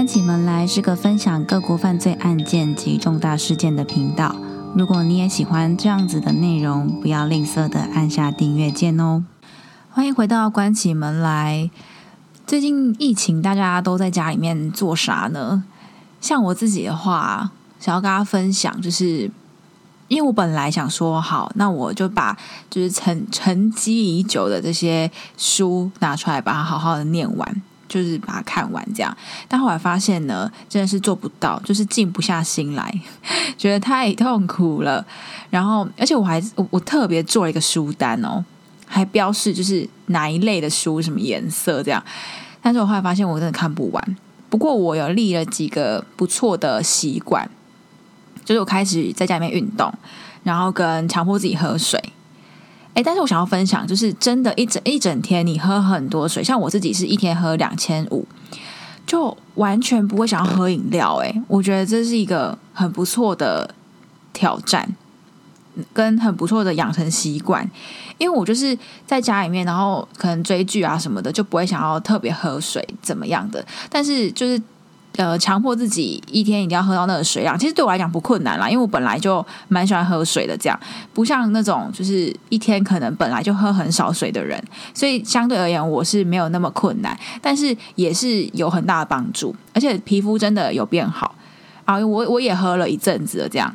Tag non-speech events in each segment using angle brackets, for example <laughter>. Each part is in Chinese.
关起门来是个分享各国犯罪案件及重大事件的频道。如果你也喜欢这样子的内容，不要吝啬的按下订阅键哦。欢迎回到关起门来。最近疫情，大家都在家里面做啥呢？像我自己的话，想要跟大家分享，就是因为我本来想说，好，那我就把就是沉沉积已久的这些书拿出来，把它好好的念完。就是把它看完这样，但后来发现呢，真的是做不到，就是静不下心来，<laughs> 觉得太痛苦了。然后，而且我还我我特别做了一个书单哦，还标示就是哪一类的书、什么颜色这样。但是我后来发现我真的看不完。不过我有立了几个不错的习惯，就是我开始在家里面运动，然后跟强迫自己喝水。哎，但是我想要分享，就是真的，一整一整天你喝很多水，像我自己是一天喝两千五，就完全不会想要喝饮料。哎，我觉得这是一个很不错的挑战，跟很不错的养成习惯。因为我就是在家里面，然后可能追剧啊什么的，就不会想要特别喝水怎么样的，但是就是。呃，强迫自己一天一定要喝到那个水量，其实对我来讲不困难啦，因为我本来就蛮喜欢喝水的，这样。不像那种就是一天可能本来就喝很少水的人，所以相对而言我是没有那么困难，但是也是有很大的帮助，而且皮肤真的有变好。啊，我我也喝了一阵子了，这样。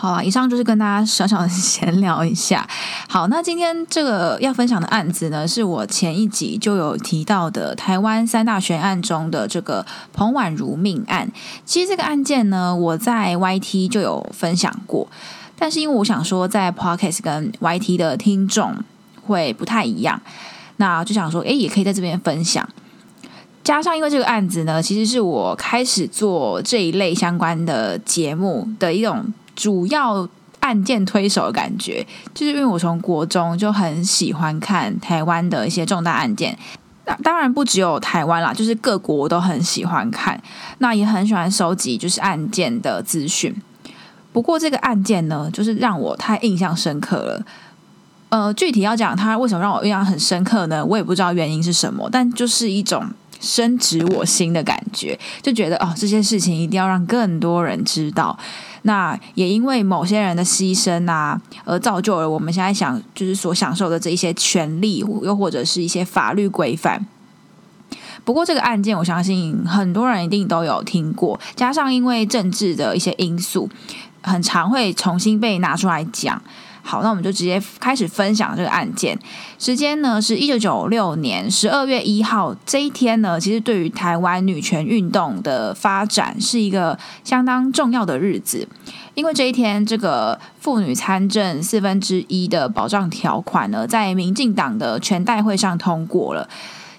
好啊，以上就是跟大家小小的闲聊一下。<laughs> 好，那今天这个要分享的案子呢，是我前一集就有提到的台湾三大悬案中的这个彭婉如命案。其实这个案件呢，我在 YT 就有分享过，但是因为我想说，在 Podcast 跟 YT 的听众会不太一样，那就想说，诶，也可以在这边分享。加上因为这个案子呢，其实是我开始做这一类相关的节目的一种。主要案件推手的感觉，就是因为我从国中就很喜欢看台湾的一些重大案件，当然不只有台湾啦，就是各国都很喜欢看，那也很喜欢收集就是案件的资讯。不过这个案件呢，就是让我太印象深刻了。呃，具体要讲它为什么让我印象很深刻呢？我也不知道原因是什么，但就是一种深植我心的感觉，就觉得哦，这些事情一定要让更多人知道。那也因为某些人的牺牲啊，而造就了我们现在想就是所享受的这一些权利，又或者是一些法律规范。不过这个案件，我相信很多人一定都有听过，加上因为政治的一些因素，很常会重新被拿出来讲。好，那我们就直接开始分享这个案件。时间呢是一九九六年十二月一号这一天呢，其实对于台湾女权运动的发展是一个相当重要的日子，因为这一天这个妇女参政四分之一的保障条款呢，在民进党的全代会上通过了。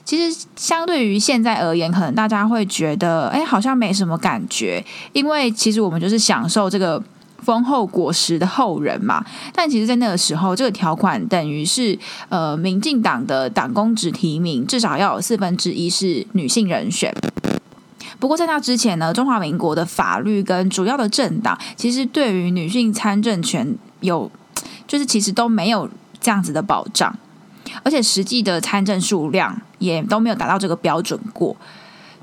其实相对于现在而言，可能大家会觉得，哎，好像没什么感觉，因为其实我们就是享受这个。丰厚果实的后人嘛，但其实，在那个时候，这个条款等于是呃，民进党的党公职提名至少要有四分之一是女性人选。不过，在那之前呢，中华民国的法律跟主要的政党，其实对于女性参政权有，就是其实都没有这样子的保障，而且实际的参政数量也都没有达到这个标准过。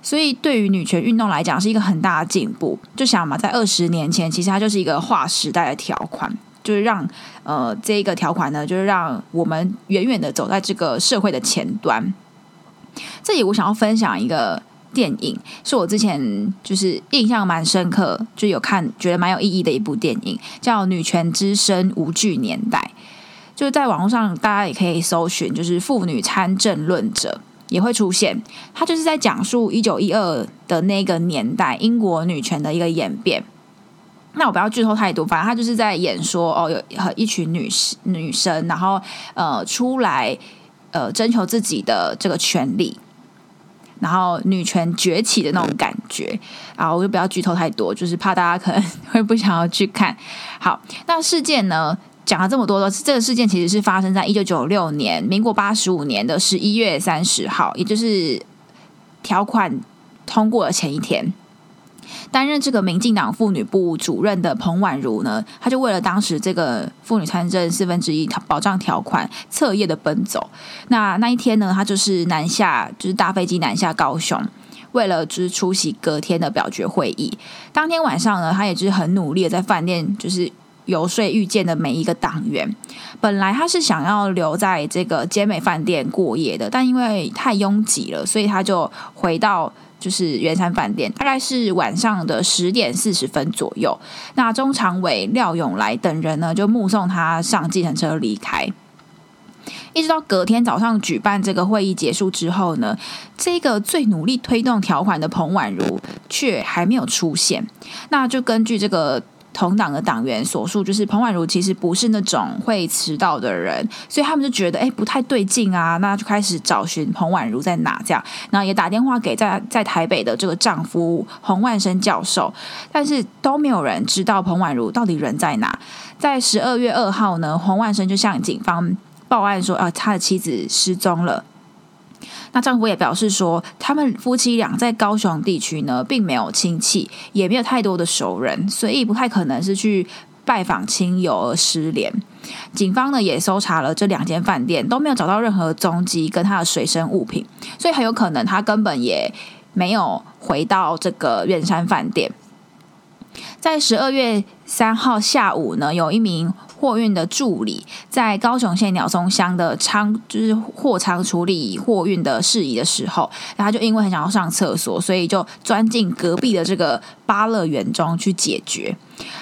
所以，对于女权运动来讲，是一个很大的进步。就想嘛，在二十年前，其实它就是一个划时代的条款，就是让呃这一个条款呢，就是让我们远远的走在这个社会的前端。这里我想要分享一个电影，是我之前就是印象蛮深刻，就有看觉得蛮有意义的一部电影，叫《女权之声：无惧年代》。就在网络上，大家也可以搜寻，就是“妇女参政论者”。也会出现，他就是在讲述一九一二的那个年代英国女权的一个演变。那我不要剧透太多，反正他就是在演说哦，有一群女女生，然后呃出来呃征求自己的这个权利，然后女权崛起的那种感觉啊，我就不要剧透太多，就是怕大家可能 <laughs> 会不想要去看。好，那事件呢？讲了这么多，这个事件其实是发生在一九九六年，民国八十五年的十一月三十号，也就是条款通过的前一天。担任这个民进党妇女部主任的彭婉如呢，她就为了当时这个妇女参政四分之一保障条款，彻夜的奔走。那那一天呢，她就是南下，就是搭飞机南下高雄，为了就是出席隔天的表决会议。当天晚上呢，他也就是很努力的在饭店就是游说遇见的每一个党员。本来他是想要留在这个坚美饭店过夜的，但因为太拥挤了，所以他就回到。就是圆山饭店，大概是晚上的十点四十分左右。那中常委廖永来等人呢，就目送他上计程车离开。一直到隔天早上举办这个会议结束之后呢，这个最努力推动条款的彭婉如却还没有出现。那就根据这个。同党的党员所述，就是彭婉如其实不是那种会迟到的人，所以他们就觉得哎不太对劲啊，那就开始找寻彭婉如在哪，这样，然后也打电话给在在台北的这个丈夫洪万生教授，但是都没有人知道彭婉如到底人在哪。在十二月二号呢，洪万生就向警方报案说啊，他的妻子失踪了。那丈夫也表示说，他们夫妻俩在高雄地区呢，并没有亲戚，也没有太多的熟人，所以不太可能是去拜访亲友而失联。警方呢也搜查了这两间饭店，都没有找到任何踪迹跟他的随身物品，所以很有可能他根本也没有回到这个远山饭店。在十二月三号下午呢，有一名。货运的助理在高雄县鸟松乡的仓，就是货仓处理货运的事宜的时候，然后就因为很想要上厕所，所以就钻进隔壁的这个巴乐园中去解决。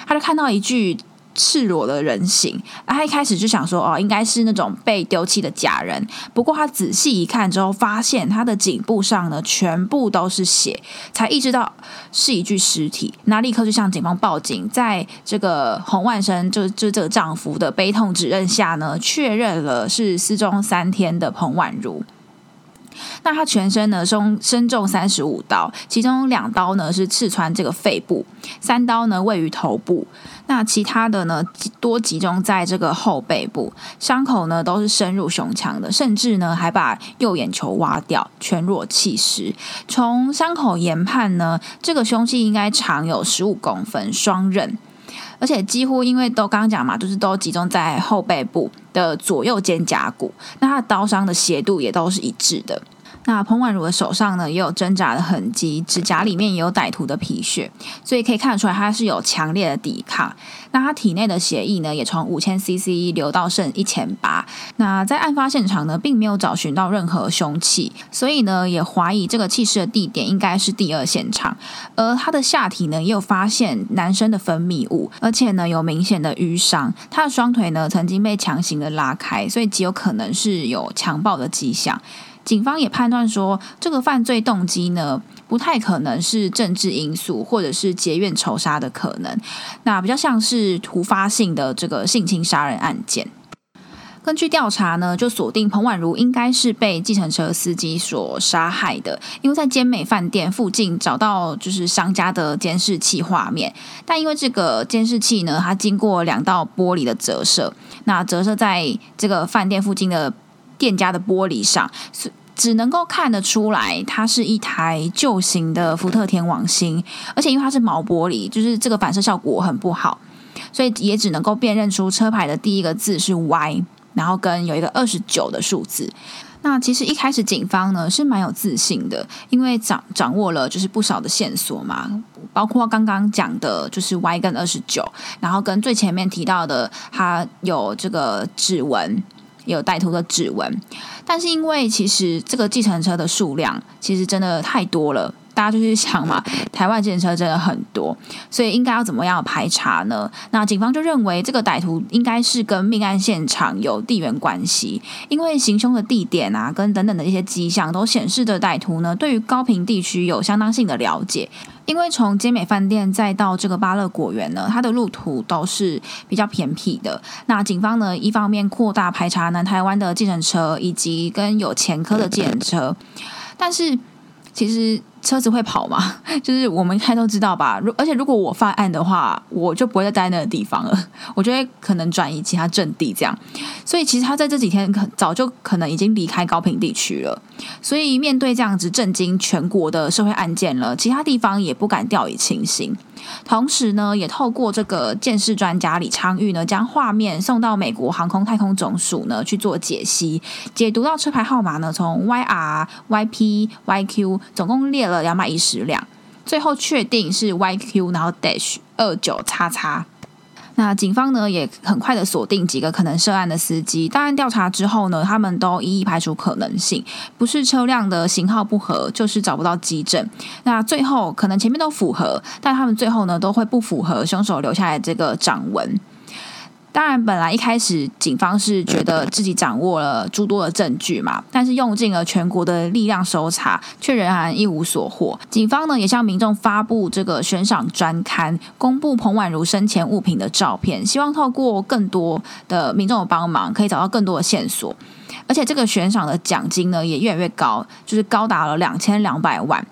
他就看到一句。赤裸的人形，他一开始就想说，哦，应该是那种被丢弃的假人。不过他仔细一看之后，发现他的颈部上呢，全部都是血，才意识到是一具尸体。那立刻就向警方报警，在这个洪万生，就就这个丈夫的悲痛指认下呢，确认了是失踪三天的彭婉如。那他全身呢，身身中三十五刀，其中两刀呢是刺穿这个肺部，三刀呢位于头部。那其他的呢，多集中在这个后背部，伤口呢都是深入胸腔的，甚至呢还把右眼球挖掉，全裸弃尸。从伤口研判呢，这个凶器应该长有十五公分，双刃，而且几乎因为都刚讲嘛，就是都集中在后背部的左右肩胛骨，那他的刀伤的斜度也都是一致的。那彭婉如的手上呢，也有挣扎的痕迹，指甲里面也有歹徒的皮屑，所以可以看得出来，他是有强烈的抵抗。那他体内的血液呢，也从五千 CC 流到剩一千八。那在案发现场呢，并没有找寻到任何凶器，所以呢，也怀疑这个弃尸的地点应该是第二现场。而他的下体呢，也有发现男生的分泌物，而且呢，有明显的淤伤。他的双腿呢，曾经被强行的拉开，所以极有可能是有强暴的迹象。警方也判断说，这个犯罪动机呢，不太可能是政治因素，或者是结怨仇杀的可能。那比较像是突发性的这个性侵杀人案件。根据调查呢，就锁定彭婉如应该是被计程车司机所杀害的，因为在坚美饭店附近找到就是商家的监视器画面，但因为这个监视器呢，它经过两道玻璃的折射，那折射在这个饭店附近的。店家的玻璃上只能够看得出来，它是一台旧型的福特天王星，而且因为它是毛玻璃，就是这个反射效果很不好，所以也只能够辨认出车牌的第一个字是 Y，然后跟有一个二十九的数字。那其实一开始警方呢是蛮有自信的，因为掌掌握了就是不少的线索嘛，包括刚刚讲的就是 Y 跟二十九，然后跟最前面提到的，它有这个指纹。有歹徒的指纹，但是因为其实这个计程车的数量其实真的太多了。大家就去想嘛，台湾建车真的很多，所以应该要怎么样排查呢？那警方就认为这个歹徒应该是跟命案现场有地缘关系，因为行凶的地点啊，跟等等的一些迹象都显示的歹徒呢，对于高平地区有相当性的了解。因为从街美饭店再到这个巴乐果园呢，它的路途都是比较偏僻的。那警方呢，一方面扩大排查南台湾的计程车以及跟有前科的计程车，但是其实。车子会跑吗？<laughs> 就是我们开都知道吧。如而且如果我犯案的话，我就不会再待那个地方了。<laughs> 我觉得可能转移其他阵地这样。所以其实他在这几天可早就可能已经离开高平地区了。所以面对这样子震惊全国的社会案件了，其他地方也不敢掉以轻心。同时呢，也透过这个鉴识专家李昌钰呢，将画面送到美国航空太空总署呢去做解析，解读到车牌号码呢，从 YR、YP、YQ 总共列。了两百一十辆，最后确定是 YQ，然后 Dash 二九叉叉。那警方呢也很快的锁定几个可能涉案的司机。当然调查之后呢，他们都一一排除可能性，不是车辆的型号不合，就是找不到机证。那最后可能前面都符合，但他们最后呢都会不符合凶手留下来这个掌纹。当然，本来一开始警方是觉得自己掌握了诸多的证据嘛，但是用尽了全国的力量搜查，却仍然一无所获。警方呢也向民众发布这个悬赏专刊，公布彭婉如生前物品的照片，希望透过更多的民众的帮忙，可以找到更多的线索。而且这个悬赏的奖金呢也越来越高，就是高达了两千两百万。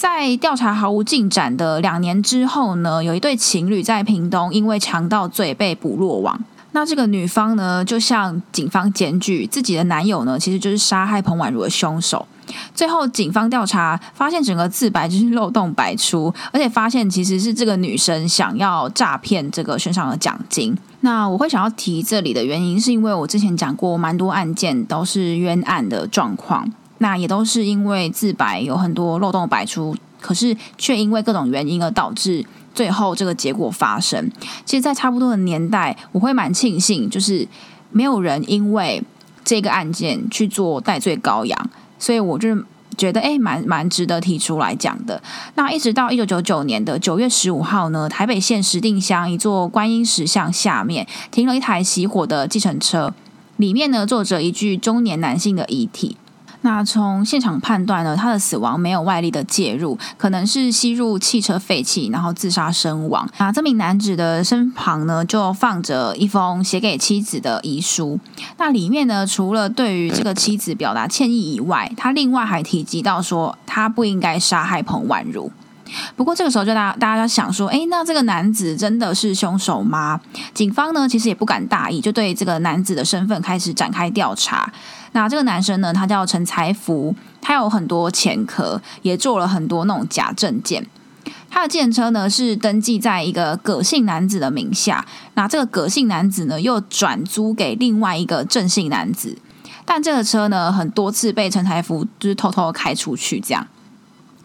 在调查毫无进展的两年之后呢，有一对情侣在屏东因为强盗罪被捕落网。那这个女方呢，就向警方检举自己的男友呢，其实就是杀害彭婉如的凶手。最后警方调查发现，整个自白就是漏洞百出，而且发现其实是这个女生想要诈骗这个悬赏的奖金。那我会想要提这里的原因，是因为我之前讲过，蛮多案件都是冤案的状况。那也都是因为自白有很多漏洞百出，可是却因为各种原因而导致最后这个结果发生。其实，在差不多的年代，我会蛮庆幸，就是没有人因为这个案件去做戴罪羔羊，所以我就觉得，哎，蛮蛮值得提出来讲的。那一直到一九九九年的九月十五号呢，台北县石碇乡一座观音石像下面停了一台熄火的计程车，里面呢坐着一具中年男性的遗体。那从现场判断呢，他的死亡没有外力的介入，可能是吸入汽车废气，然后自杀身亡。那这名男子的身旁呢，就放着一封写给妻子的遗书。那里面呢，除了对于这个妻子表达歉意以外，他另外还提及到说，他不应该杀害彭婉如。不过这个时候，就大家大家想说，哎，那这个男子真的是凶手吗？警方呢，其实也不敢大意，就对这个男子的身份开始展开调查。那这个男生呢，他叫陈财福，他有很多前科，也做了很多那种假证件。他的建车呢是登记在一个葛姓男子的名下，那这个葛姓男子呢又转租给另外一个郑姓男子，但这个车呢很多次被陈财福就是偷偷开出去这样。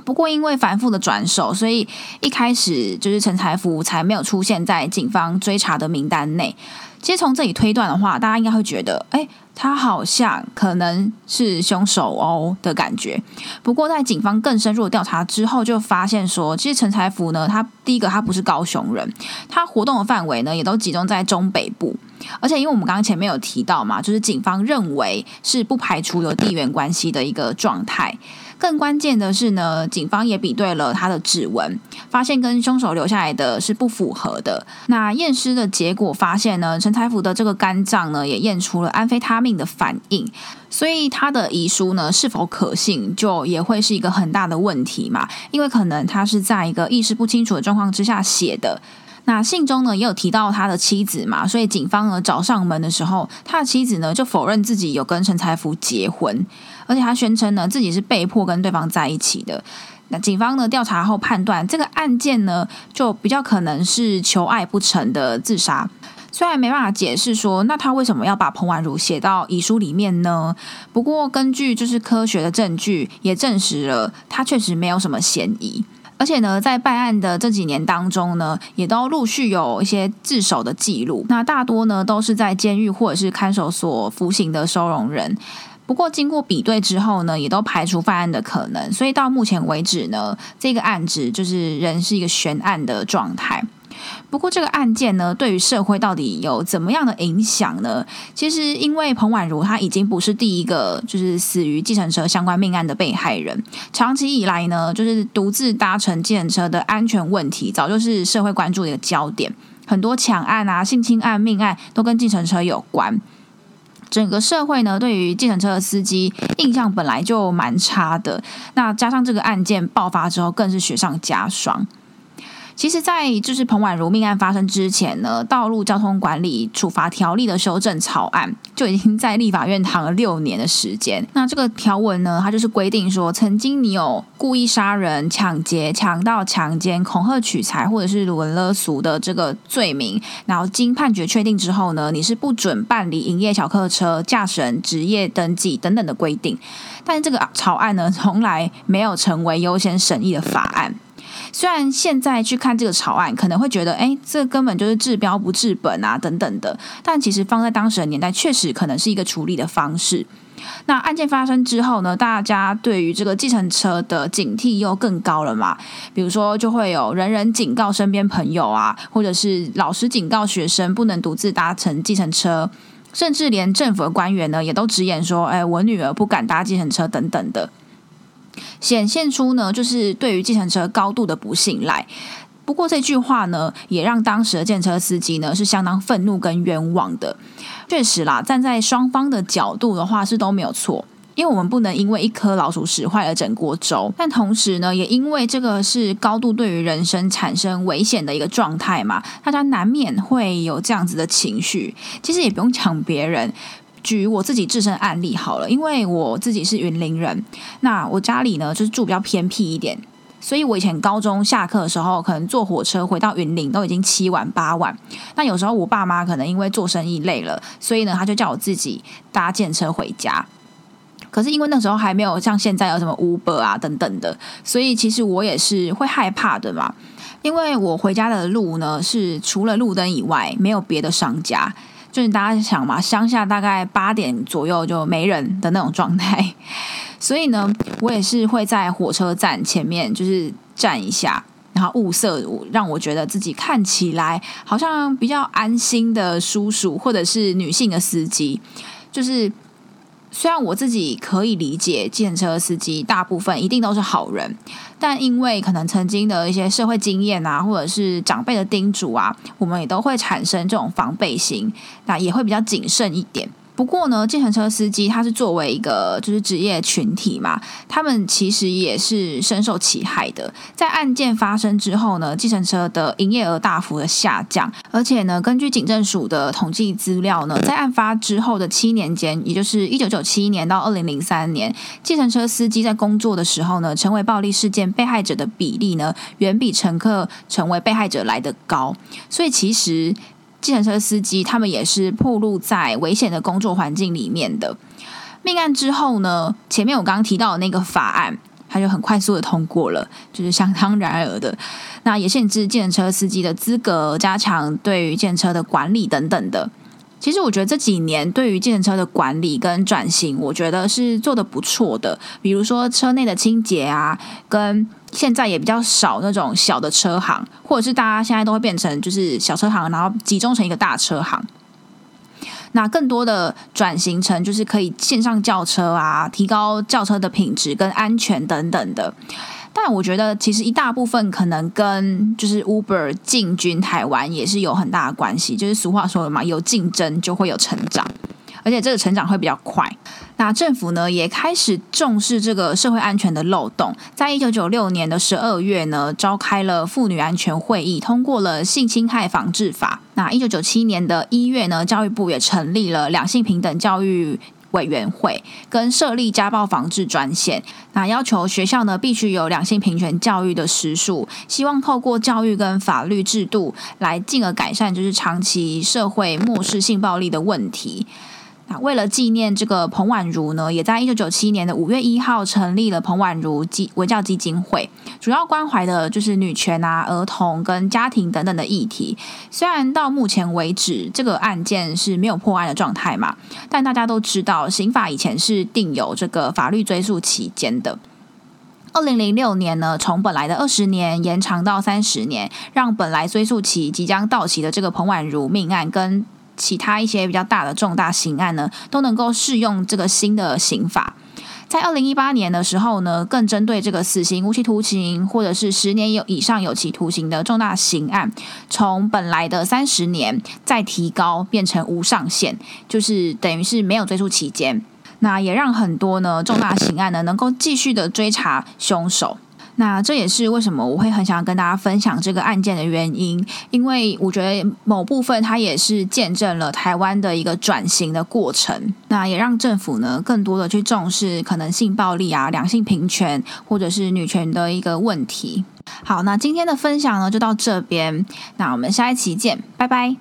不过因为反复的转手，所以一开始就是陈财福才没有出现在警方追查的名单内。其实从这里推断的话，大家应该会觉得，哎，他好像可能是凶手哦的感觉。不过在警方更深入的调查之后，就发现说，其实陈财福呢，他第一个他不是高雄人，他活动的范围呢也都集中在中北部，而且因为我们刚刚前面有提到嘛，就是警方认为是不排除有地缘关系的一个状态。更关键的是呢，警方也比对了他的指纹，发现跟凶手留下来的是不符合的。那验尸的结果发现呢，陈财福的这个肝脏呢也验出了安非他命的反应，所以他的遗书呢是否可信，就也会是一个很大的问题嘛，因为可能他是在一个意识不清楚的状况之下写的。那信中呢也有提到他的妻子嘛，所以警方呢找上门的时候，他的妻子呢就否认自己有跟陈财福结婚，而且他宣称呢自己是被迫跟对方在一起的。那警方呢调查后判断，这个案件呢就比较可能是求爱不成的自杀。虽然没办法解释说，那他为什么要把彭婉如写到遗书里面呢？不过根据就是科学的证据也证实了，他确实没有什么嫌疑。而且呢，在办案的这几年当中呢，也都陆续有一些自首的记录。那大多呢都是在监狱或者是看守所服刑的收容人。不过经过比对之后呢，也都排除犯案的可能。所以到目前为止呢，这个案子就是仍是一个悬案的状态。不过这个案件呢，对于社会到底有怎么样的影响呢？其实，因为彭婉如她已经不是第一个就是死于计程车相关命案的被害人，长期以来呢，就是独自搭乘计程车的安全问题，早就是社会关注的一个焦点。很多抢案啊、性侵案、命案都跟计程车有关。整个社会呢，对于计程车的司机印象本来就蛮差的，那加上这个案件爆发之后，更是雪上加霜。其实，在就是彭婉如命案发生之前呢，道路交通管理处罚条例的修正草案就已经在立法院躺了六年的时间。那这个条文呢，它就是规定说，曾经你有故意杀人、抢劫、强盗、强奸、恐吓取财或者是沦勒俗的这个罪名，然后经判决确定之后呢，你是不准办理营业小客车驾驶人职业登记等等的规定。但是这个草案呢，从来没有成为优先审议的法案。虽然现在去看这个草案，可能会觉得，哎，这根本就是治标不治本啊，等等的。但其实放在当时的年代，确实可能是一个处理的方式。那案件发生之后呢，大家对于这个计程车的警惕又更高了嘛？比如说，就会有人人警告身边朋友啊，或者是老师警告学生不能独自搭乘计程车，甚至连政府的官员呢，也都直言说，哎，我女儿不敢搭计程车等等的。显现出呢，就是对于计程车高度的不信赖。不过这句话呢，也让当时的计程车司机呢是相当愤怒跟冤枉的。确实啦，站在双方的角度的话是都没有错，因为我们不能因为一颗老鼠屎坏了整锅粥。但同时呢，也因为这个是高度对于人生产生危险的一个状态嘛，大家难免会有这样子的情绪。其实也不用抢别人。举我自己自身案例好了，因为我自己是云林人，那我家里呢就是住比较偏僻一点，所以我以前高中下课的时候，可能坐火车回到云林都已经七晚八晚。那有时候我爸妈可能因为做生意累了，所以呢他就叫我自己搭建车回家。可是因为那时候还没有像现在有什么 Uber 啊等等的，所以其实我也是会害怕的嘛。因为我回家的路呢是除了路灯以外没有别的商家。就是大家想嘛，乡下大概八点左右就没人的那种状态，所以呢，我也是会在火车站前面就是站一下，然后物色让我觉得自己看起来好像比较安心的叔叔或者是女性的司机，就是。虽然我自己可以理解，计程车司机大部分一定都是好人，但因为可能曾经的一些社会经验啊，或者是长辈的叮嘱啊，我们也都会产生这种防备心，那也会比较谨慎一点。不过呢，计程车司机他是作为一个就是职业群体嘛，他们其实也是深受其害的。在案件发生之后呢，计程车的营业额大幅的下降，而且呢，根据警政署的统计资料呢，在案发之后的七年间，也就是一九九七年到二零零三年，计程车司机在工作的时候呢，成为暴力事件被害者的比例呢，远比乘客成为被害者来的高。所以其实。计程车司机他们也是暴露在危险的工作环境里面的。命案之后呢，前面我刚刚提到的那个法案，它就很快速的通过了，就是相当然而的。那也限制计程车司机的资格，加强对于计程车的管理等等的。其实我觉得这几年对于计程车的管理跟转型，我觉得是做的不错的。比如说车内的清洁啊，跟现在也比较少那种小的车行，或者是大家现在都会变成就是小车行，然后集中成一个大车行。那更多的转型成就是可以线上叫车啊，提高轿车的品质跟安全等等的。但我觉得其实一大部分可能跟就是 Uber 进军台湾也是有很大的关系。就是俗话说的嘛，有竞争就会有成长。而且这个成长会比较快。那政府呢也开始重视这个社会安全的漏洞，在一九九六年的十二月呢，召开了妇女安全会议，通过了性侵害防治法。那一九九七年的一月呢，教育部也成立了两性平等教育委员会，跟设立家暴防治专线。那要求学校呢必须有两性平权教育的时数，希望透过教育跟法律制度来进而改善，就是长期社会漠视性暴力的问题。那为了纪念这个彭婉如呢，也在一九九七年的五月一号成立了彭婉如基文教基金会，主要关怀的就是女权啊、儿童跟家庭等等的议题。虽然到目前为止这个案件是没有破案的状态嘛，但大家都知道刑法以前是定有这个法律追诉期间的。二零零六年呢，从本来的二十年延长到三十年，让本来追诉期即将到期的这个彭婉如命案跟。其他一些比较大的重大刑案呢，都能够适用这个新的刑法。在二零一八年的时候呢，更针对这个死刑、无期徒刑或者是十年有以上有期徒刑的重大刑案，从本来的三十年再提高变成无上限，就是等于是没有追诉期间。那也让很多呢重大刑案呢能够继续的追查凶手。那这也是为什么我会很想跟大家分享这个案件的原因，因为我觉得某部分它也是见证了台湾的一个转型的过程，那也让政府呢更多的去重视可能性暴力啊、两性平权或者是女权的一个问题。好，那今天的分享呢就到这边，那我们下一期见，拜拜。